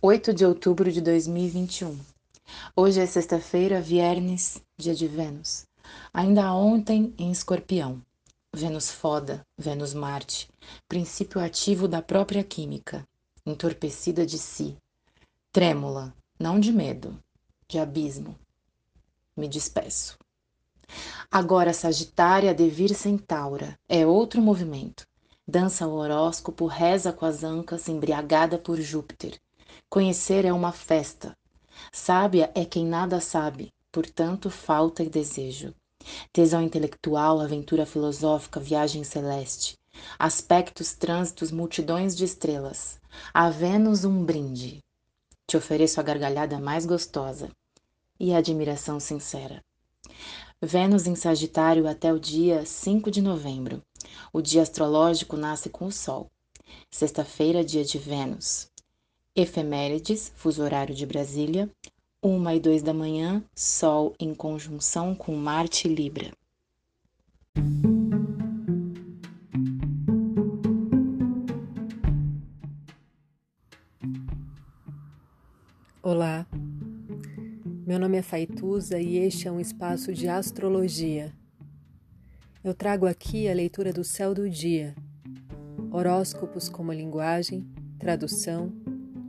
8 de outubro de 2021. Hoje é sexta-feira, viernes, dia de Vênus. Ainda ontem em Escorpião. Vênus foda, Vênus Marte, princípio ativo da própria química, entorpecida de si, trêmula, não de medo, de abismo. Me despeço. Agora Sagitária, Devir Centaura, é outro movimento. Dança o horóscopo, reza com as ancas, embriagada por Júpiter Conhecer é uma festa. Sábia é quem nada sabe, portanto, falta e desejo. Tesão intelectual, aventura filosófica, viagem celeste. Aspectos, trânsitos, multidões de estrelas. A Vênus um brinde. Te ofereço a gargalhada mais gostosa e a admiração sincera. Vênus em Sagitário até o dia 5 de novembro. O dia astrológico nasce com o Sol. Sexta-feira, dia de Vênus. Efemérides, fuso horário de Brasília, 1 e 2 da manhã, Sol em conjunção com Marte e Libra. Olá, meu nome é Faituza e este é um espaço de astrologia. Eu trago aqui a leitura do céu do dia, horóscopos como linguagem, tradução